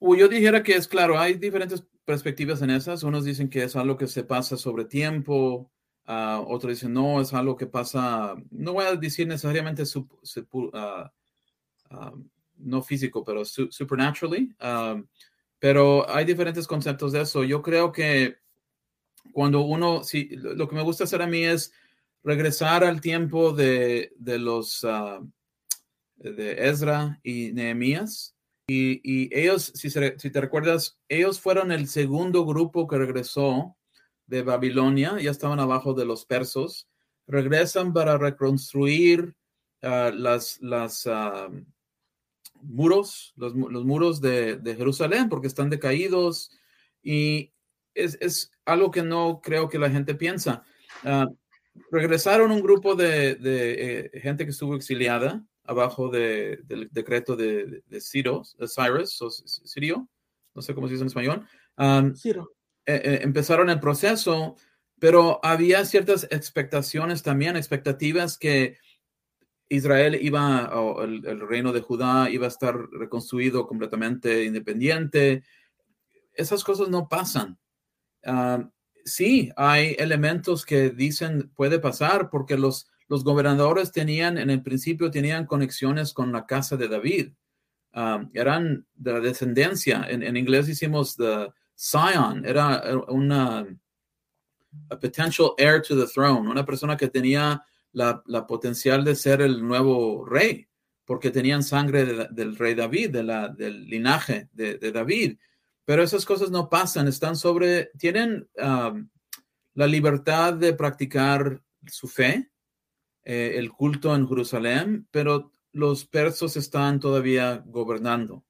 yo dijera que es claro, hay diferentes perspectivas en esas. Unos dicen que es algo que se pasa sobre tiempo Uh, otros dicen, no, es algo que pasa, no voy a decir necesariamente no físico, pero supernaturally. Pero hay diferentes conceptos de eso. Yo creo que cuando uno, sí, lo que me gusta hacer a mí es regresar al tiempo de, de los, de Ezra y Nehemías. Y, y ellos, si, si, te recuerdas, ellos fueron el segundo grupo que regresó de Babilonia, ya estaban abajo de los persos, regresan para reconstruir uh, las, las uh, muros, los, los muros de, de, Jerusalén, porque están decaídos y es, es, algo que no creo que la gente piensa. Uh, regresaron un grupo de, de eh, gente que estuvo exiliada abajo de, del decreto de, de, Ciro, Cyrus, o Sirio, no sé cómo se dice en español. Um, Ciro. Eh, eh, empezaron el proceso, pero había ciertas expectaciones también, expectativas que Israel iba, o el, reino de Judá iba a estar reconstruido completamente independiente. Esas cosas no pasan. Uh, sí, hay elementos que dicen puede pasar porque los, los gobernadores tenían, en el principio, tenían conexiones con la casa de David. Uh, eran de la descendencia. En, en inglés hicimos the Sion, era una a potential heir to the throne, una persona que tenía la, potencial de ser el nuevo rey, porque tenían sangre de, del rey David, del linaje de, David. Pero esas cosas no pasan, están sobre, tienen la libertad de practicar su fe, eh, el culto en Jerusalén, pero los persos están todavía gobernando.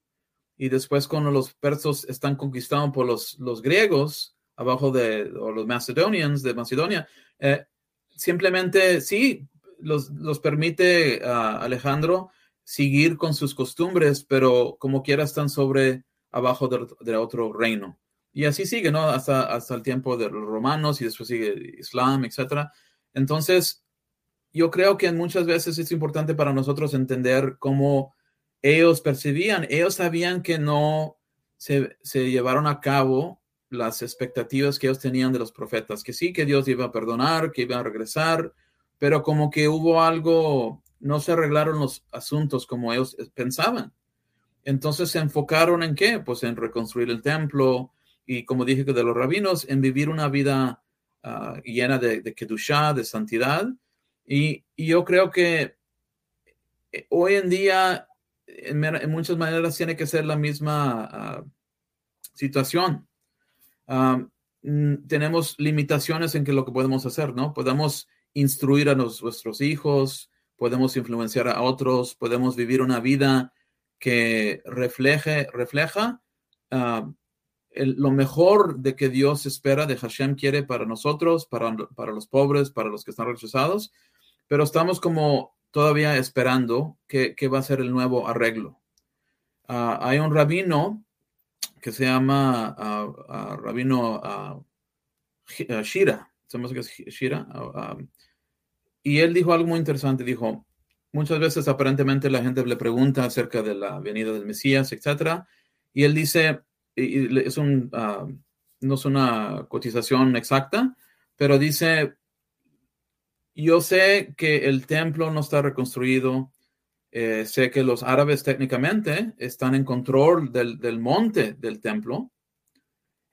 Y después cuando los persos están conquistados por los, los griegos, abajo de los macedonians de Macedonia, eh, simplemente sí, los, los permite a Alejandro seguir con sus costumbres, pero como quiera están sobre abajo de, otro reino. Y así sigue, ¿no? Hasta, hasta el tiempo de los romanos y después sigue Islam, etc. Entonces, yo creo que muchas veces es importante para nosotros entender cómo ellos percibían, ellos sabían que no se, se llevaron a cabo las expectativas que ellos tenían de los profetas, que sí, que Dios iba a perdonar, que iba a regresar, pero como que hubo algo, no se arreglaron los asuntos como ellos pensaban. Entonces se enfocaron en qué? Pues en reconstruir el templo y como dije que de los rabinos, en vivir una vida uh, llena de, de kedushá, de santidad. Y, y, yo creo que eh, hoy en día, en, muchas maneras, tiene que ser la misma uh, situación. Tenemos limitaciones en que lo que podemos hacer, ¿no? Podemos instruir a nuestros hijos, podemos influenciar a otros, podemos vivir una vida que refleje, refleja lo mejor de que Dios espera, de Hashem quiere para nosotros, para, para los pobres, para los que están rechazados, pero estamos como todavía esperando que va a ser el nuevo arreglo. Uh, hay un rabino que se llama uh, rabino Shira, sabemos que es Shira, y él dijo algo muy interesante, dijo, Muchas veces aparentemente la gente le pregunta acerca de la venida del Mesías, etcétera, y él dice, es un, uh, no es una cotización exacta, pero dice, yo sé que el templo no está reconstruido, eh, sé que los árabes técnicamente están en control del, del monte del templo,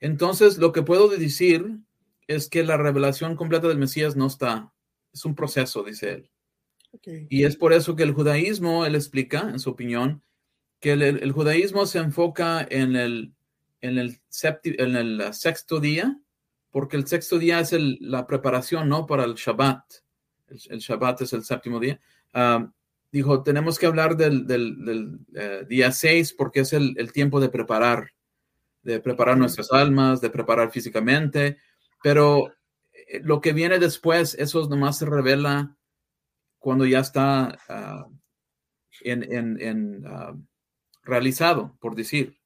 entonces lo que puedo decir es que la revelación completa del Mesías no está, es un proceso, dice él. Y es por eso que el judaísmo, él explica, en su opinión, que el, judaísmo se enfoca en el, en el, en el sexto día, porque el sexto día es la preparación, ¿no? Para el Shabbat. El, Shabbat es el séptimo día. Ah, dijo, tenemos que hablar del, del, eh, día seis porque es el, tiempo de preparar, de preparar nuestras almas, de preparar físicamente, pero eh, lo que viene después, eso nomás se revela cuando ya está uh, en, en, en uh, realizado, por decir.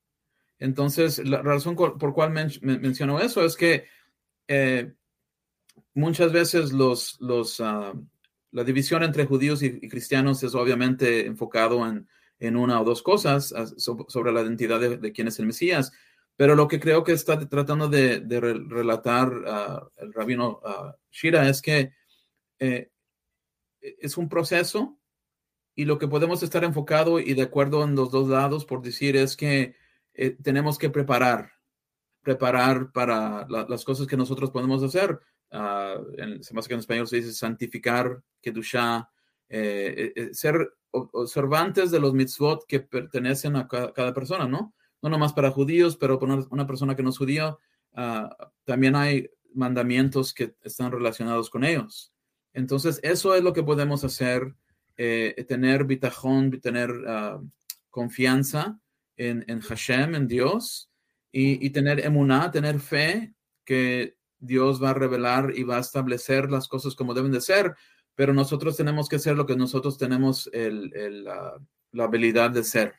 Entonces, la razón por cual men menciono eso es que eh, muchas veces los, los, uh, la división entre judíos y, cristianos es obviamente enfocado en, en, una o dos cosas sobre la identidad de, de quién es el Mesías, Pero lo que creo que está tratando de, relatar el rabino Shira es que eh, es un proceso y lo que podemos estar enfocado y de acuerdo en los dos lados por decir es que eh, tenemos que preparar, preparar para las cosas que nosotros podemos hacer. Uh, en, que en español se dice santificar, kedusha, eh, eh, ser observantes de los mitzvot que pertenecen a cada, persona, ¿no? No nomás para judíos, pero para una persona que no es judío, uh, también hay mandamientos que están relacionados con ellos. Entonces, eso es lo que podemos hacer, tener bitajón, tener uh, confianza en, en Hashem, en Dios, y, tener emuná, tener fe que Dios va a revelar y va a establecer las cosas como deben de ser, pero nosotros tenemos que ser lo que nosotros tenemos el, la habilidad de ser.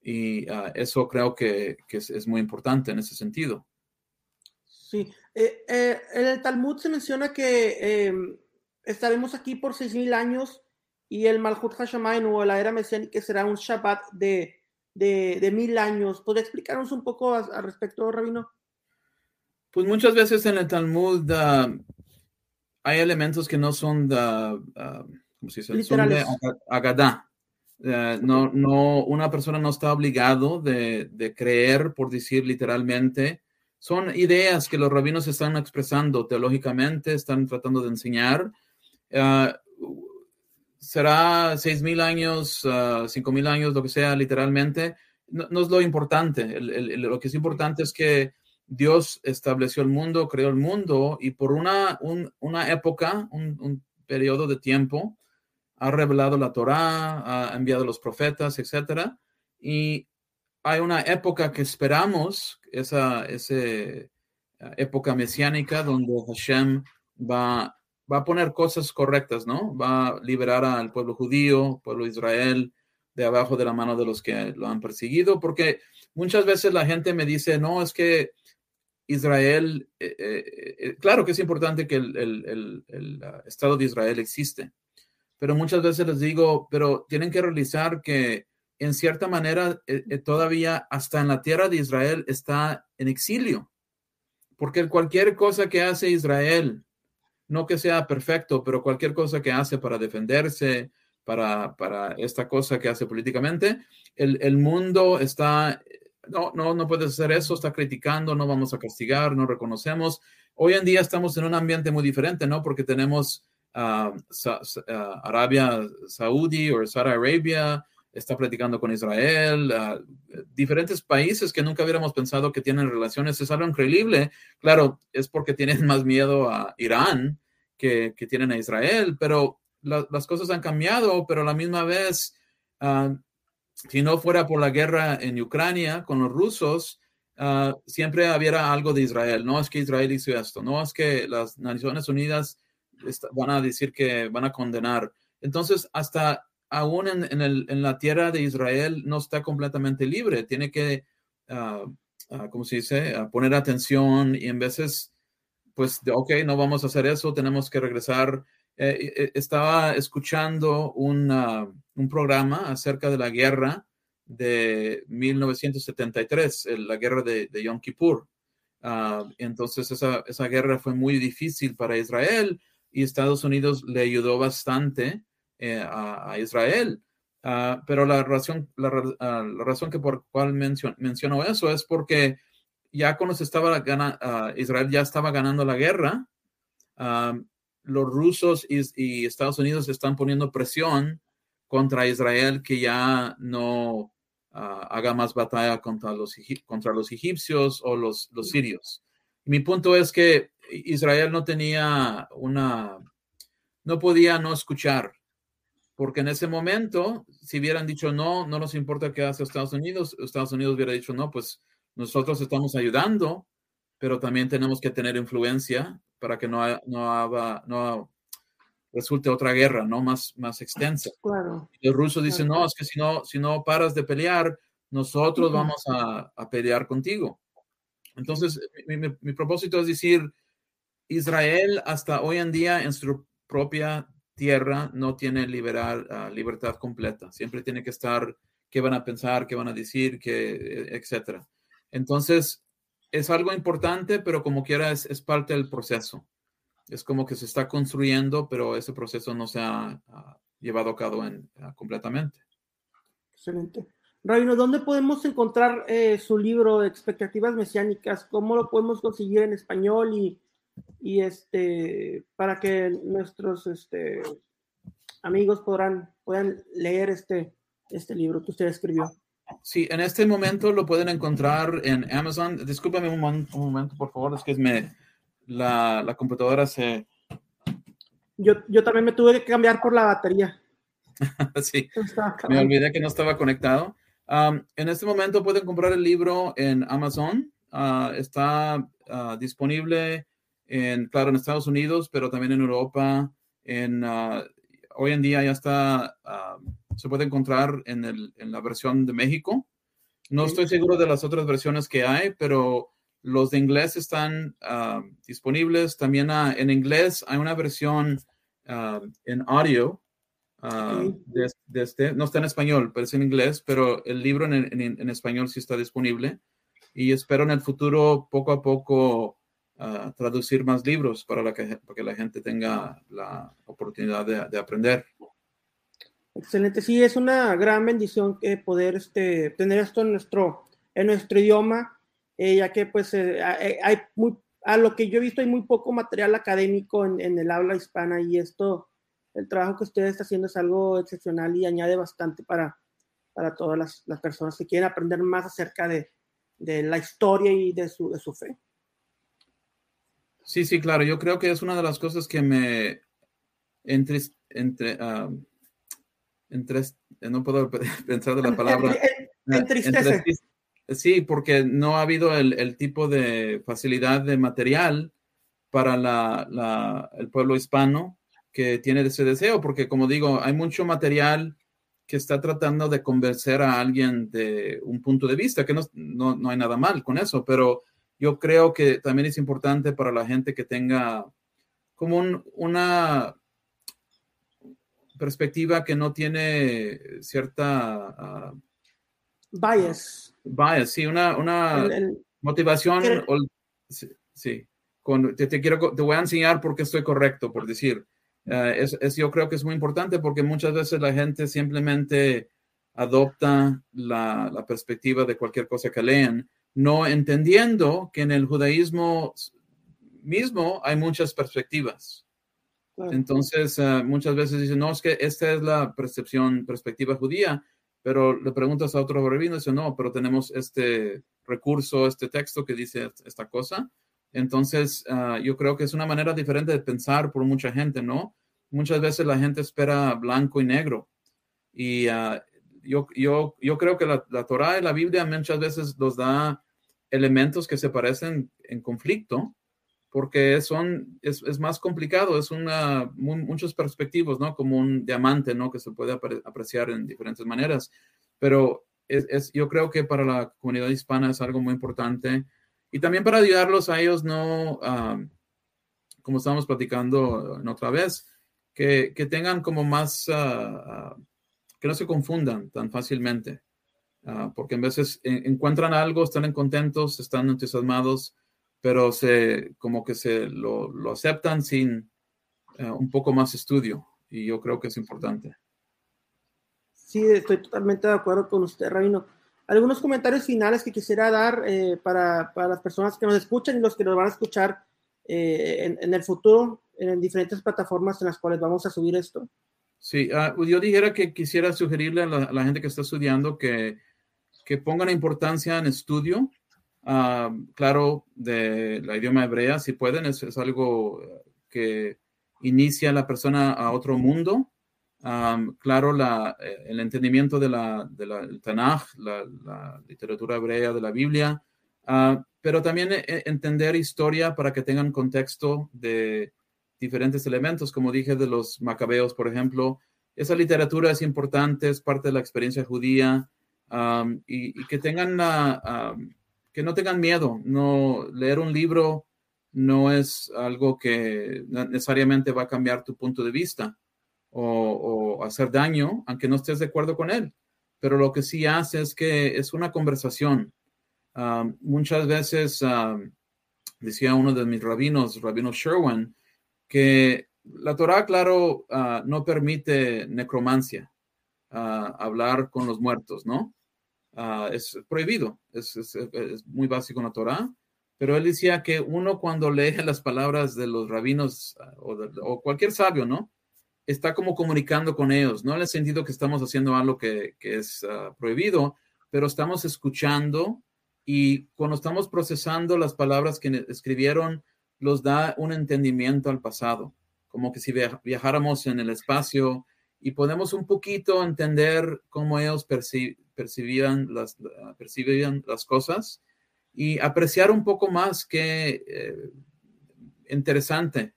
Y ah, eso creo que, que es, muy importante en ese sentido. Sí, eh, eh, en el Talmud se menciona que em, estaremos aquí por seis mil años y el Malhut Hashamayim o la era mesiánica será un Shabbat de de, mil años. ¿Podría explicarnos un poco al respecto, Rabino? Pues muchas veces en el Talmud ah, hay elementos que no son de, uh, ¿cómo se dice? Son de agadá. Eh, no, no, una persona no está obligado de, de, creer, por decir literalmente. Son ideas que los rabinos están expresando teológicamente, están tratando de enseñar. Uh, será seis mil años, uh, cinco mil años, lo que sea, literalmente, no, es lo importante. lo que es importante es que Dios estableció el mundo, creó el mundo y por una, una época, un, periodo de tiempo, ha revelado la Torá, ha enviado los profetas, etc. Y hay una época que esperamos, esa, esa época mesiánica, donde Hashem va va a poner cosas correctas, ¿no? Va a liberar al pueblo judío, pueblo Israel, de abajo de la mano de los que lo han perseguido, porque muchas veces la gente me dice, no, es que Israel, eh, eh, eh, claro que es importante que el, Estado de Israel existe, pero muchas veces les digo, pero tienen que realizar que en cierta manera todavía hasta en la tierra de Israel está en exilio, porque cualquier cosa que hace Israel, no que sea perfecto, pero cualquier cosa que hace para defenderse, para, para esta cosa que hace políticamente, el, el, mundo está, no, no, no puede hacer eso, está criticando, no vamos a castigar, no reconocemos. Hoy en día estamos en un ambiente muy diferente, ¿no? Porque tenemos uh, Arabia Saudí o Saudi Arabia, está platicando con Israel, diferentes países que nunca hubiéramos pensado que tienen relaciones. Es algo increíble. Claro, es porque tienen más miedo a Irán que, que tienen a Israel, pero las cosas han cambiado, pero a la misma vez, ah, si no fuera por la guerra en Ucrania con los rusos, ah, siempre habría algo de Israel. No es que Israel hizo esto, no es que las Naciones Unidas van a decir que van a condenar. Entonces, hasta aún en, el, en, la tierra de Israel no está completamente libre, tiene que, uh, ¿cómo se dice?, poner atención y en veces, pues, de, ok, no vamos a hacer eso, tenemos que regresar. Eh, eh, estaba escuchando un programa acerca de la guerra de 1973, la guerra de, Yom Kippur. Ah, entonces, esa, esa guerra fue muy difícil para Israel y Estados Unidos le ayudó bastante eh, a, Israel. Ah, pero la razón, ah, la, razón que por cual menciono eso es porque ya cuando se estaba ah, Israel ya estaba ganando la guerra, los rusos y, Estados Unidos están poniendo presión contra Israel que ya no haga más batalla contra los, contra los egipcios o los, los sirios. Mi punto es que Israel no tenía una, no podía no escuchar porque en ese momento, si hubieran dicho no, no nos importa qué hace Estados Unidos, Estados Unidos hubiera dicho no, pues nosotros estamos ayudando, pero también tenemos que tener influencia para que no, no, no resulte otra guerra, ¿no? Más, más extensa. Claro. Y los rusos dicen, no, es que si no, si no paras de pelear, nosotros vamos a, a, pelear contigo. Entonces, mi, mi propósito es decir, Israel hasta hoy en día en su propia tierra no tiene liberar, ah, libertad completa. Siempre tiene que estar qué van a pensar, qué van a decir, qué, etcétera. Entonces, es algo importante, pero como quiera es, es parte del proceso. Es como que se está construyendo, pero ese proceso no se ha llevado a cabo en, completamente. Excelente. Rabino, ¿dónde podemos encontrar eh, su libro Expectativas Mesiánicas? ¿Cómo lo podemos conseguir en español y, y este, para que nuestros este, amigos podrán, puedan leer este, este libro que usted escribió? Sí, en este momento lo pueden encontrar en Amazon. Discúlpame un, momento, por favor, es que me, la, la computadora se... Yo, yo también me tuve que cambiar por la batería. sí, me olvidé que no estaba conectado. en este momento pueden comprar el libro en Amazon. Ah, está ah, disponible en, claro, en Estados Unidos, pero también en Europa. En, ah, hoy en día ya está, se puede encontrar en, el, en, la versión de México. No estoy seguro de las otras versiones que hay, pero los de inglés están disponibles. También en inglés hay una versión en audio Ah, este, no está en español, pero es en inglés, pero el libro en, español sí está disponible y espero en el futuro poco a poco ah, traducir más libros para, la que, para, que, la gente tenga la oportunidad de, aprender. Excelente, sí, es una gran bendición que poder este, tener esto en nuestro, en nuestro idioma, eh, ya que pues eh, eh, hay muy, a lo que yo he visto hay muy poco material académico en, en el habla hispana y esto el trabajo que usted está haciendo es algo excepcional y añade bastante para, para todas las, personas que quieren aprender más acerca de, la historia y de su, de su fe. Sí, sí, claro. Yo creo que es una de las cosas que me entre, entre, ah, entre no puedo pensar de la palabra. Entristece. Sí, porque no ha habido el, tipo de facilidad de material para la, el pueblo hispano que tiene ese deseo, porque como digo, hay mucho material que está tratando de convencer a alguien de un punto de vista, que no, no, hay nada mal con eso, pero yo creo que también es importante para la gente que tenga como una perspectiva que no tiene cierta... Uh, bias. Bias, sí, una, una motivación. sí, Con, te, te, quiero, te voy a enseñar por qué estoy correcto, por decir. Eh, es, yo creo que es muy importante porque muchas veces la gente simplemente adopta la, la, perspectiva de cualquier cosa que leen, no entendiendo que en el judaísmo mismo hay muchas perspectivas. Entonces, eh, muchas veces dicen, no, es que esta es la percepción, perspectiva judía, pero le preguntas a otro rabino y dice, no, pero tenemos este recurso, este texto que dice esta cosa. Entonces, ah, yo creo que es una manera diferente de pensar por mucha gente, ¿no? Muchas veces la gente espera blanco y negro. Y ah, yo, yo, yo creo que la, la Torah y la Biblia muchas veces nos da elementos que se parecen en conflicto, porque son, es, es más complicado, es una, muchos perspectivos, ¿no? Como un diamante, ¿no? Que se puede apreciar en diferentes maneras. Pero es, es, yo creo que para la comunidad hispana es algo muy importante y también para ayudarlos a ellos no, como estábamos platicando en otra vez, que, que tengan como más, ah, ah, que no se confundan tan fácilmente, ah, porque en veces encuentran algo, están contentos, están entusiasmados, pero se, como que se lo, lo aceptan sin un poco más estudio, y yo creo que es importante. Sí, estoy totalmente de acuerdo con usted, Rabino algunos comentarios finales que quisiera dar eh, para, para, las personas que nos escuchan y los que nos van a escuchar eh, en, el futuro en diferentes plataformas en las cuales vamos a subir esto. Sí, ah, yo dijera que quisiera sugerirle a la, gente que está estudiando que, que pongan importancia en estudio, uh, claro, de la idioma hebrea, si pueden, es, algo que inicia a la persona a otro mundo. Claro, la, eh, el entendimiento de la, de la, del Tanaj, la, literatura hebrea de la Biblia, ah, pero también eh, entender historia para que tengan contexto de diferentes elementos, como dije, de los macabeos, por ejemplo. Esa literatura es importante, es parte de la experiencia judía. Y, que tengan la, que no tengan miedo. No leer un libro no es algo que necesariamente va a cambiar tu punto de vista o, hacer daño, aunque no estés de acuerdo con él. Pero lo que sí hace es que es una conversación. Um, muchas veces um, decía uno de mis rabinos, rabino Sherwin, que la Torah, claro, uh, no permite necromancia, uh, hablar con los muertos, ¿no? Uh, es prohibido, es, es, muy básico en la Torah, pero él decía que uno cuando lee las palabras de los rabinos o, de, o cualquier sabio, ¿no? Está como comunicando con ellos, no en el sentido que estamos haciendo algo que, que es prohibido, pero estamos escuchando y cuando estamos procesando las palabras que escribieron, los da un entendimiento al pasado, como que si viajáramos en el espacio y podemos un poquito entender cómo ellos percibían, las, percibían las cosas y apreciar un poco más que eh, interesante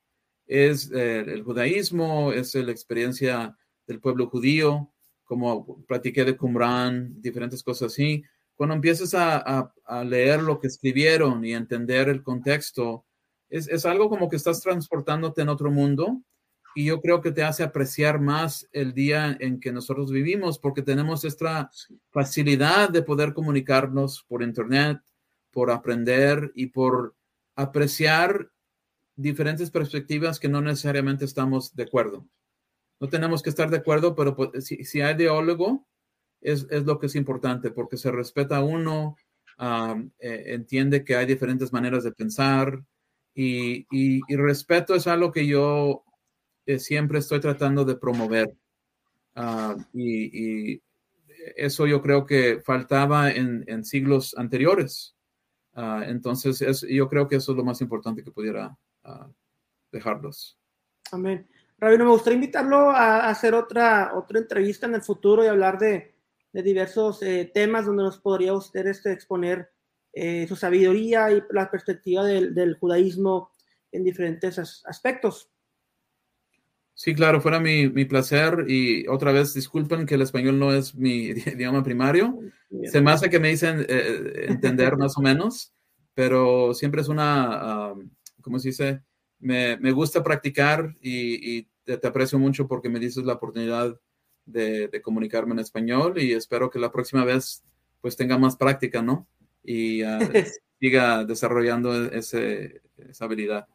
es eh, el judaísmo, es la experiencia del pueblo judío, como platiqué de Qumran, diferentes cosas así. Cuando empiezas a, a, leer lo que escribieron y entender el contexto, es, es, algo como que estás transportándote en otro mundo y yo creo que te hace apreciar más el día en que nosotros vivimos porque tenemos esta facilidad de poder comunicarnos por internet, por aprender y por apreciar diferentes perspectivas que no necesariamente estamos de acuerdo. No tenemos que estar de acuerdo, pero pues, si, si hay ideólogo, es, es, lo que es importante, porque se respeta a uno, um, eh, entiende que hay diferentes maneras de pensar y, y, y respeto es algo que yo eh, siempre estoy tratando de promover. Uh, y, y, eso yo creo que faltaba en, en siglos anteriores. Uh, entonces, es, yo creo que eso es lo más importante que pudiera uh, dejarlos. Amén. Rabino, me gustaría invitarlo a hacer otra, otra entrevista en el futuro y hablar de, de diversos eh, temas donde nos podría usted este, exponer eh, su sabiduría y la perspectiva del, del judaísmo en diferentes as aspectos. Sí, claro, fuera mi, mi, placer y otra vez disculpen que el español no es mi idioma primario. Bien. Se me hace que me dicen eh, entender más o menos, pero siempre es una, um, ¿cómo se dice? Me, me gusta practicar y, y te, te, aprecio mucho porque me dices la oportunidad de, de, comunicarme en español y espero que la próxima vez pues tenga más práctica, ¿no? Y uh, siga desarrollando ese, esa habilidad.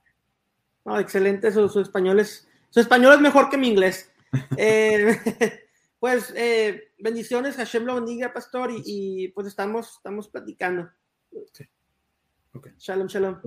Oh, excelente, su, su, español es, su español es mejor que mi inglés. eh, pues eh, bendiciones, Hashem lo bendiga, pastor, y, y, pues estamos, estamos platicando. Sí. Okay. Shalom, shalom.